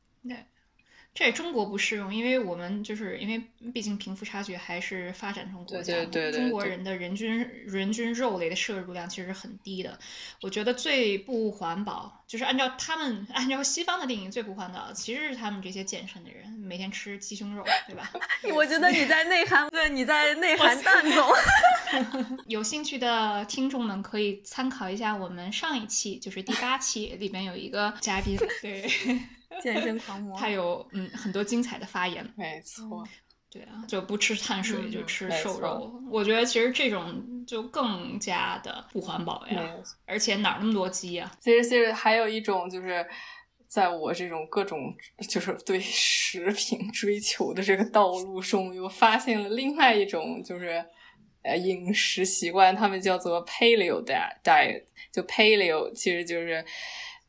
这中国不适用，因为我们就是因为毕竟贫富差距还是发展中国家，对对对，中国人的人均人均肉类的摄入量其实很低的。我觉得最不环保，就是按照他们 按照西方的定义，最不环保其实是他们这些健身的人每天吃鸡胸肉，对吧？我觉得你在内涵，对，你在内涵蛋 总。有兴趣的听众们可以参考一下我们上一期，就是第八期里边有一个嘉宾，对。健身狂魔，他有嗯很多精彩的发言，没错，对啊，就不吃碳水就吃瘦肉，我觉得其实这种就更加的不环保呀，而且哪那么多鸡呀？其实其实还有一种就是在我这种各种就是对食品追求的这个道路中，又发现了另外一种就是呃饮食习惯，他们叫做 Paleo diet，就 Paleo 其实就是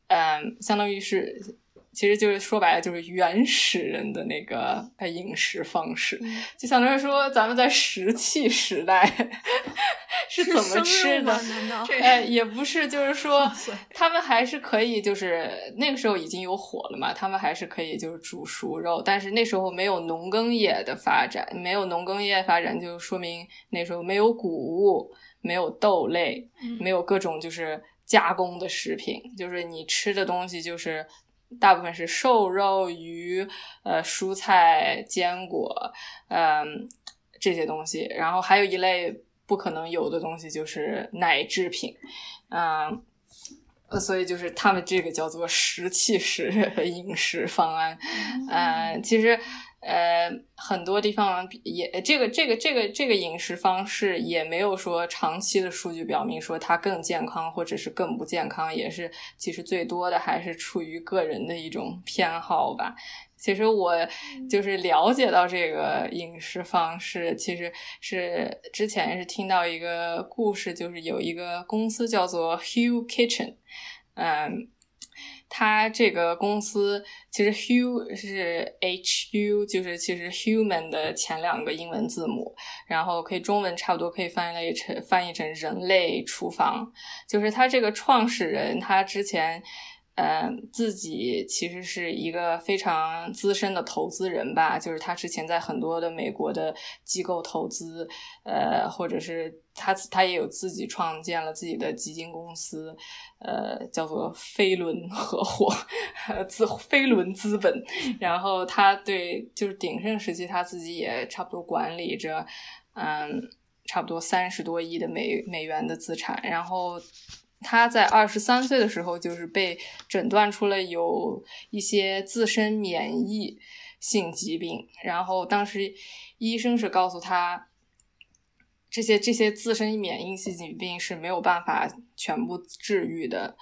嗯相当于是。其实就是说白了，就是原始人的那个饮食方式，就相当于说咱们在石器时代 是怎么吃的？哎，也不是，就是说他们还是可以，就是那个时候已经有火了嘛，他们还是可以就是煮熟肉，但是那时候没有农耕业的发展，没有农耕业发展，就说明那时候没有谷物，没有豆类，没有各种就是加工的食品，就是你吃的东西就是。大部分是瘦肉、鱼、呃蔬菜、坚果，嗯这些东西，然后还有一类不可能有的东西就是奶制品，嗯，所以就是他们这个叫做食器时 饮食方案，嗯，其实。呃，很多地方也这个这个这个这个饮食方式也没有说长期的数据表明说它更健康或者是更不健康，也是其实最多的还是出于个人的一种偏好吧。其实我就是了解到这个饮食方式，其实是之前是听到一个故事，就是有一个公司叫做 Hugh Kitchen，嗯。它这个公司其实 Hu 是 H U，就是其实 human 的前两个英文字母，然后可以中文差不多可以翻译成翻译成人类厨房。就是它这个创始人，他之前。嗯，自己其实是一个非常资深的投资人吧，就是他之前在很多的美国的机构投资，呃，或者是他他也有自己创建了自己的基金公司，呃，叫做飞轮合伙 资飞轮资本。然后他对就是鼎盛时期，他自己也差不多管理着，嗯，差不多三十多亿的美美元的资产，然后。他在二十三岁的时候，就是被诊断出了有一些自身免疫性疾病，然后当时医生是告诉他，这些这些自身免疫性疾病是没有办法全部治愈的，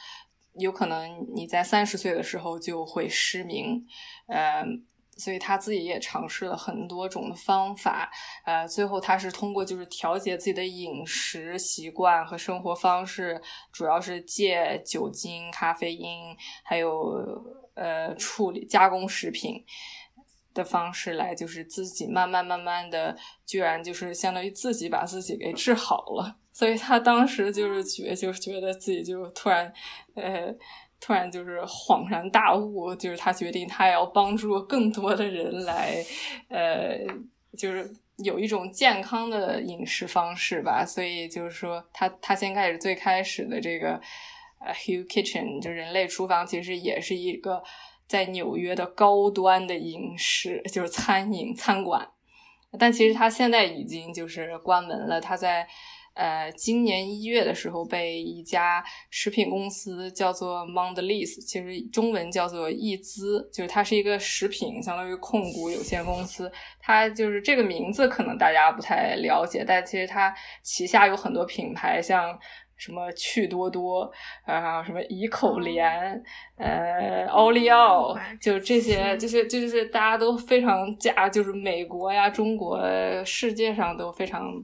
有可能你在三十岁的时候就会失明，嗯。所以他自己也尝试了很多种的方法，呃，最后他是通过就是调节自己的饮食习惯和生活方式，主要是戒酒精、咖啡因，还有呃处理加工食品的方式来，就是自己慢慢慢慢的，居然就是相当于自己把自己给治好了。所以他当时就是觉，就是觉得自己就突然，呃。突然就是恍然大悟，就是他决定他也要帮助更多的人来，呃，就是有一种健康的饮食方式吧。所以就是说，他他先开始最开始的这个呃 Hugh Kitchen 就人类厨房，其实也是一个在纽约的高端的饮食，就是餐饮餐馆。但其实他现在已经就是关门了，他在。呃，今年一月的时候，被一家食品公司叫做 Mondelez，其实中文叫做易资，就是它是一个食品相当于控股有限公司。它就是这个名字可能大家不太了解，但其实它旗下有很多品牌，像什么趣多多，啊，什么怡口莲，呃，奥利奥，就这些，就是就是大家都非常加，就是美国呀、中国、世界上都非常。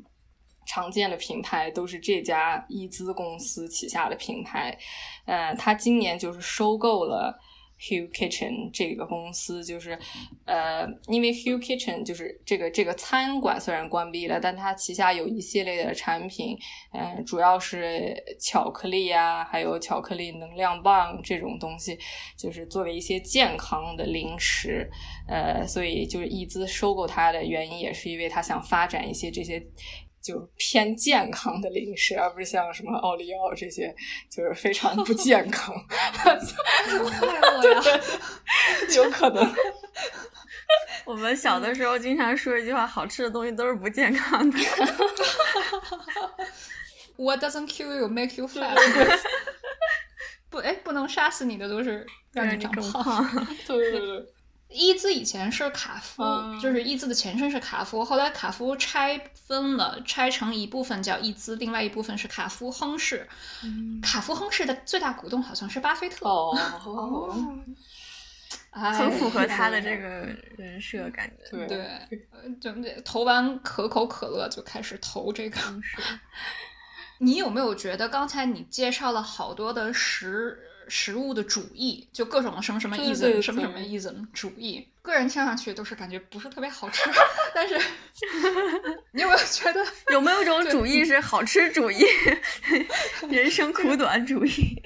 常见的品牌都是这家易资公司旗下的品牌，呃，它今年就是收购了 Hugh Kitchen 这个公司，就是呃，因为 Hugh Kitchen 就是这个这个餐馆虽然关闭了，但它旗下有一系列的产品，嗯，主要是巧克力啊，还有巧克力能量棒这种东西，就是作为一些健康的零食，呃，所以就是易资收购它的原因，也是因为他想发展一些这些。就是偏健康的零食，而不是像什么奥利奥这些，就是非常不健康。快乐呀，有可能。我们小的时候经常说一句话：好吃的东西都是不健康的。What doesn't kill you make you fat？不，哎，不能杀死你的都是让你长胖。对对对。伊兹以前是卡夫，就是伊兹的前身是卡夫，后来卡夫拆分了，拆成一部分叫伊兹，另外一部分是卡夫亨氏。卡夫亨氏的最大股东好像是巴菲特。哦，很符合他的这个人设感觉。对，就投完可口可乐就开始投这个。你有没有觉得刚才你介绍了好多的食？食物的主义，就各种什么什么意思，什么什么意思主义，个人听上去都是感觉不是特别好吃。但是，你有没有觉得有没有一种主义是好吃主义，人生苦短主义？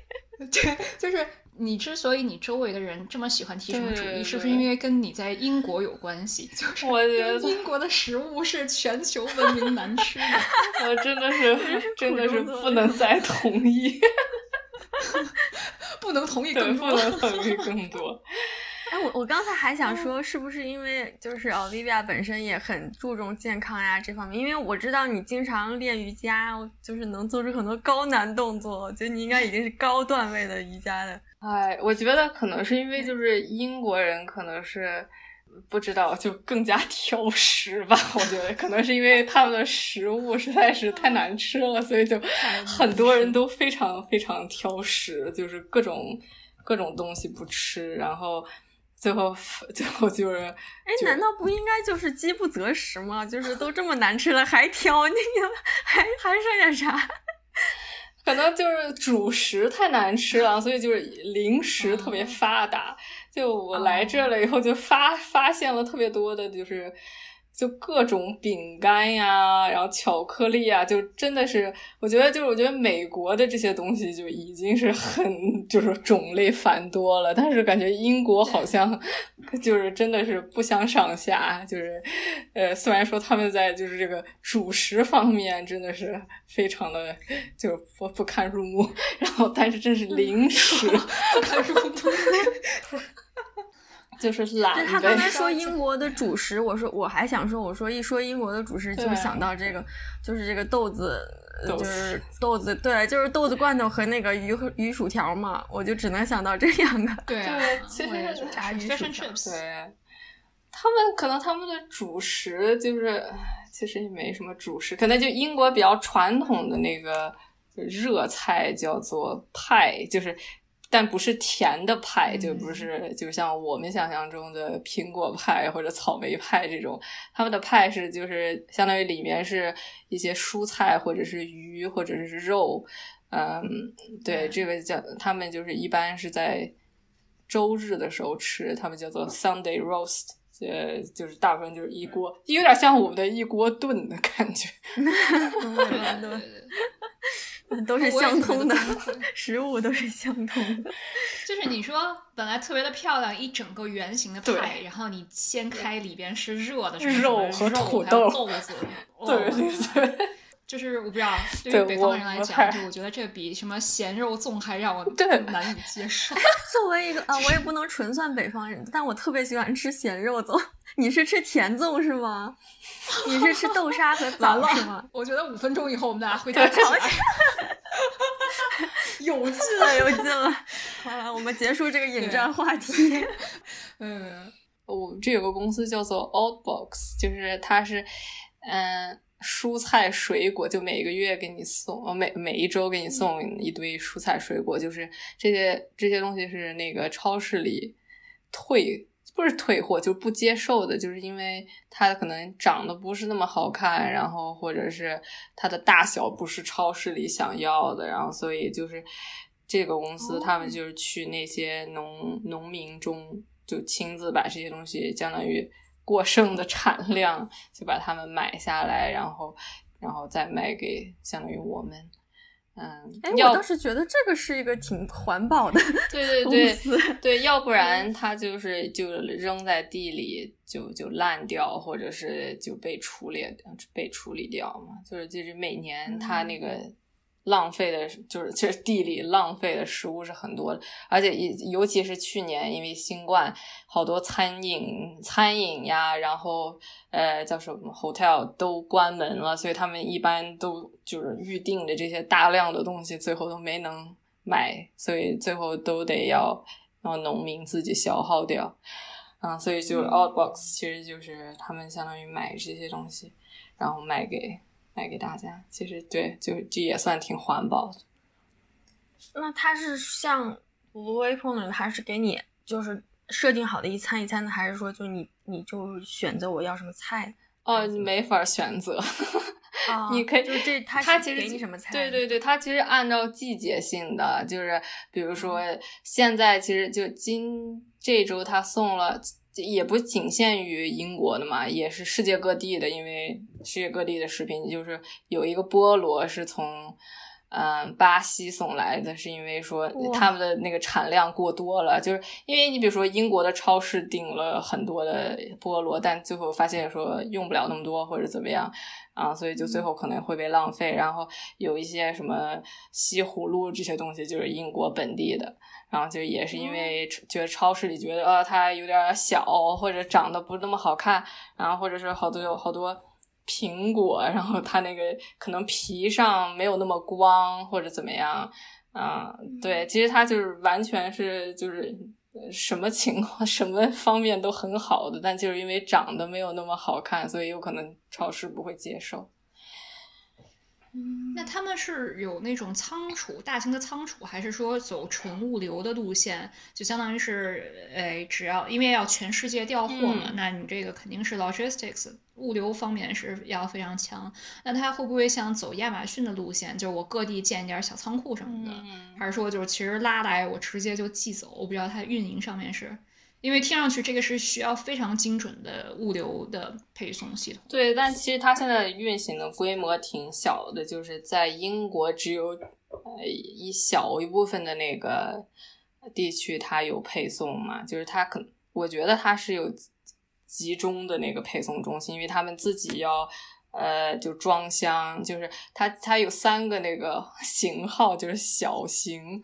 对，就是你之所以你周围的人这么喜欢提什么主义，是不是因为跟你在英国有关系？就是我觉得英国的食物是全球闻名难吃的。我真的是真的是不能再同意。不能同意更多，不能同意更多。哎，我我刚才还想说，是不是因为就是 Olivia 本身也很注重健康呀这方面？因为我知道你经常练瑜伽，就是能做出很多高难动作，我觉得你应该已经是高段位的瑜伽的。哎，我觉得可能是因为就是英国人可能是。不知道，就更加 挑食吧。我觉得可能是因为他们的食物实在是太难吃了，所以就很多人都非常非常挑食，就是各种各种东西不吃，然后最后最后就是，哎，难道不应该就是饥不择食吗？就是都这么难吃了还挑，你你还还剩下啥？可能就是主食太难吃了，所以就是零食特别发达。就我来这了以后，就发发现了特别多的，就是。就各种饼干呀，然后巧克力啊，就真的是，我觉得就是我觉得美国的这些东西就已经是很就是种类繁多了，但是感觉英国好像就是真的是不相上下，就是呃，虽然说他们在就是这个主食方面真的是非常的就不不堪入目，然后但是真是零食 不堪入目。就是懒。他刚才 说英国的主食，我说我还想说，我说一说英国的主食，就想到这个，就是这个豆子，就是豆子，对，就是豆子罐头和那个鱼鱼薯条嘛，我就只能想到这两个。对，其实炸鱼薯条。对，他们可能他们的主食就是，其实也没什么主食，可能就英国比较传统的那个热菜叫做派，就是。但不是甜的派，就不是，就像我们想象中的苹果派或者草莓派这种，他们的派是就是相当于里面是一些蔬菜或者是鱼或者是肉，嗯，对，这个叫他们就是一般是在周日的时候吃，他们叫做 Sunday roast，呃，就是大部分就是一锅，有点像我们的一锅炖的感觉。都是相通的，食物都是相通的。就是你说本来特别的漂亮，一整个圆形的派，然后你掀开里边是热的肉和土豆、豆子。对对对，就是我不知道，对于北方人来讲，就我觉得这比什么咸肉粽还让我 难以接受。作为一个啊，我也不能纯算北方人，但我特别喜欢吃咸肉粽。你是吃甜粽是吗？你是吃豆沙和枣是吗？我觉得五分钟以后我们俩回家吵起来。有劲了，有劲了！好了，我们结束这个引战话题。嗯，我们这有个公司叫做 Outbox，就是它是嗯蔬菜水果，就每个月给你送，每每一周给你送一堆蔬菜水果，就是这些这些东西是那个超市里退。不是退货，就不接受的，就是因为它可能长得不是那么好看，然后或者是它的大小不是超市里想要的，然后所以就是这个公司他们就是去那些农农民中，就亲自把这些东西，相当于过剩的产量，就把它们买下来，然后然后再卖给相当于我们。嗯，哎，我倒是觉得这个是一个挺环保的，对对对 对，要不然它就是就扔在地里就就烂掉，或者是就被处理被处理掉嘛，就是就是每年它那个。浪费的，就是其实地里浪费的食物是很多的，而且尤其是去年因为新冠，好多餐饮餐饮呀，然后呃叫什么 hotel 都关门了，所以他们一般都就是预定的这些大量的东西，最后都没能买，所以最后都得要让农民自己消耗掉，啊，所以就 outbox 其实就是他们相当于买这些东西，然后卖给。卖给大家，其实对，就这也算挺环保的。那它是像 Blue Apron 还是给你就是设定好的一餐一餐的，还是说就你你就选择我要什么菜？哦，你没法选择。你可以就这他他其实给你什么菜？对对对，他其实按照季节性的，就是比如说现在其实就今这周他送了。也不仅限于英国的嘛，也是世界各地的，因为世界各地的食品就是有一个菠萝是从嗯巴西送来的，是因为说他们的那个产量过多了，就是因为你比如说英国的超市订了很多的菠萝，但最后发现说用不了那么多或者怎么样啊，所以就最后可能会被浪费。然后有一些什么西葫芦这些东西就是英国本地的。然后就也是因为觉得超市里觉得呃它有点小或者长得不那么好看，然后或者是好多有好多苹果，然后它那个可能皮上没有那么光或者怎么样，啊对，其实它就是完全是就是什么情况 什么方面都很好的，但就是因为长得没有那么好看，所以有可能超市不会接受。那他们是有那种仓储，大型的仓储，还是说走纯物流的路线？就相当于是，诶，只要因为要全世界调货嘛，那你这个肯定是 logistics 物流方面是要非常强。那他会不会像走亚马逊的路线，就是我各地建一点小仓库什么的？还是说就是其实拉来我直接就寄走？我不知道它运营上面是。因为听上去这个是需要非常精准的物流的配送系统。对，但其实它现在运行的规模挺小的，就是在英国只有呃一小一部分的那个地区它有配送嘛，就是它可我觉得它是有集中的那个配送中心，因为他们自己要。呃，就装箱，就是它，它有三个那个 型号，就是小型、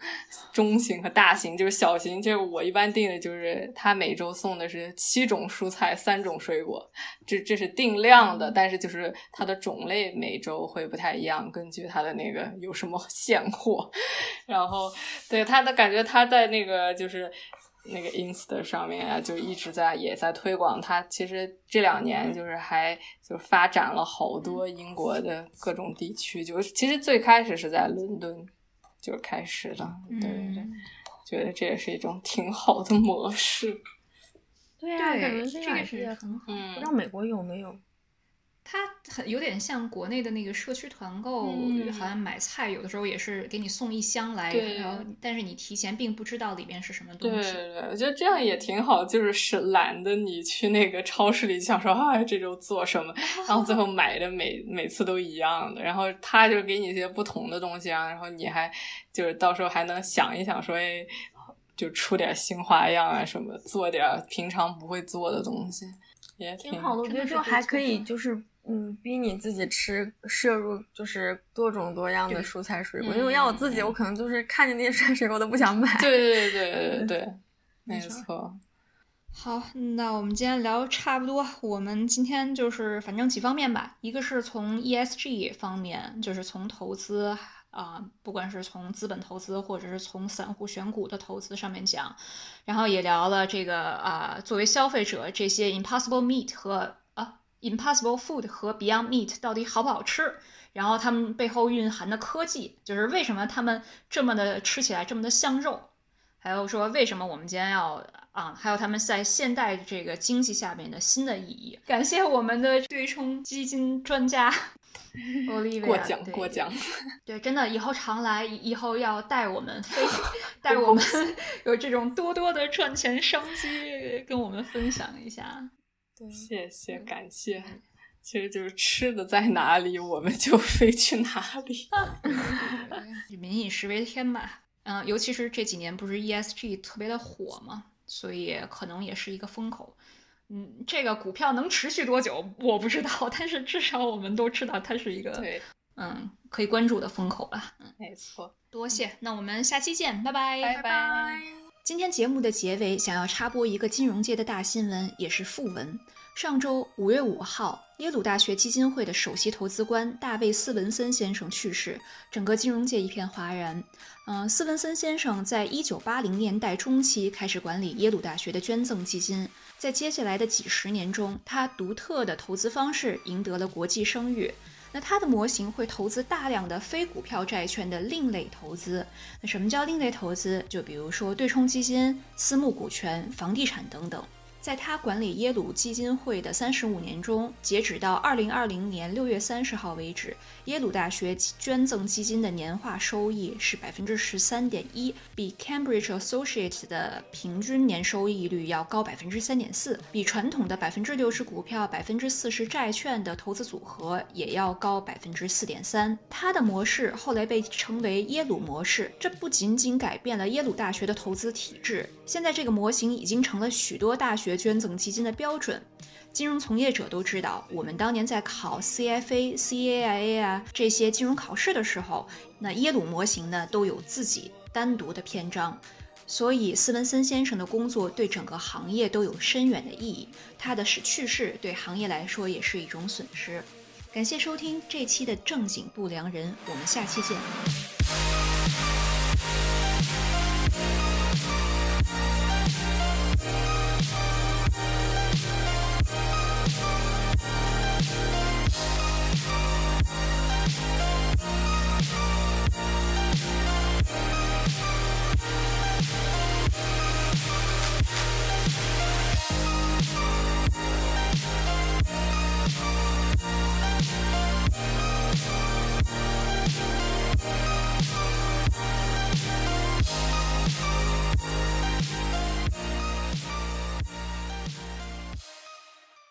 中型和大型。就是小型，就是我一般订的，就是它每周送的是七种蔬菜、三种水果，这这是定量的。但是就是它的种类每周会不太一样，根据它的那个有什么 现货。然后，对它的感觉，它在那个就是。那个 Insta 上面啊，就一直在也在推广它。其实这两年就是还就发展了好多英国的各种地区。就其实最开始是在伦敦就开始的，对对对，觉得这也是一种挺好的模式。对啊，感觉这个也很好。不知道美国有没有。它很有点像国内的那个社区团购，好像买菜有的时候也是给你送一箱来，然后但是你提前并不知道里面是什么东西。对对，我觉得这样也挺好，就是是懒得你去那个超市里想说啊这周做什么，然后最后买的每每次都一样的，然后他就给你一些不同的东西啊，然后你还就是到时候还能想一想说，哎，就出点新花样啊什么，做点平常不会做的东西，也挺好的。我觉得就还可以就是。嗯，逼你自己吃，摄入就是多种多样的蔬菜水果。因为要我自己，我可能就是看见那些蔬菜水果都不想买。对对对对对对，没错。好，那我们今天聊差不多。我们今天就是反正几方面吧，一个是从 ESG 方面，就是从投资啊，不管是从资本投资或者是从散户选股的投资上面讲，然后也聊了这个啊，作为消费者这些 Impossible Meat 和。Impossible Food 和 Beyond Meat 到底好不好吃？然后他们背后蕴含的科技，就是为什么他们这么的吃起来这么的像肉？还有说为什么我们今天要啊？还有他们在现代这个经济下面的新的意义。感谢我们的对冲基金专家 Olivia, 过奖过奖，对，真的以后常来，以后要带我们飞，带我们有这种多多的赚钱商机，跟我们分享一下。对，谢谢，感谢。其实就是吃的在哪里，我们就飞去哪里。民以食为天吧。嗯，尤其是这几年不是 ESG 特别的火嘛，所以可能也是一个风口。嗯，这个股票能持续多久我不知道，但是至少我们都知道它是一个对，嗯，可以关注的风口吧。嗯，没错。多谢，那我们下期见，拜拜，拜拜。今天节目的结尾，想要插播一个金融界的大新闻，也是副文。上周五月五号，耶鲁大学基金会的首席投资官大卫·斯文森先生去世，整个金融界一片哗然。嗯，斯文森先生在一九八零年代中期开始管理耶鲁大学的捐赠基金，在接下来的几十年中，他独特的投资方式赢得了国际声誉。那它的模型会投资大量的非股票债券的另类投资。那什么叫另类投资？就比如说对冲基金、私募股权、房地产等等。在他管理耶鲁基金会的三十五年中，截止到二零二零年六月三十号为止，耶鲁大学捐赠基金的年化收益是百分之十三点一，比 Cambridge Associates 的平均年收益率要高百分之三点四，比传统的百分之六十股票、百分之四十债券的投资组合也要高百分之四点三。他的模式后来被称为耶鲁模式，这不仅仅改变了耶鲁大学的投资体制，现在这个模型已经成了许多大学。捐赠基金的标准，金融从业者都知道，我们当年在考 CFA、CAIA 啊这些金融考试的时候，那耶鲁模型呢都有自己单独的篇章。所以，斯文森先生的工作对整个行业都有深远的意义。他的去世对行业来说也是一种损失。感谢收听这期的正经不良人，我们下期见。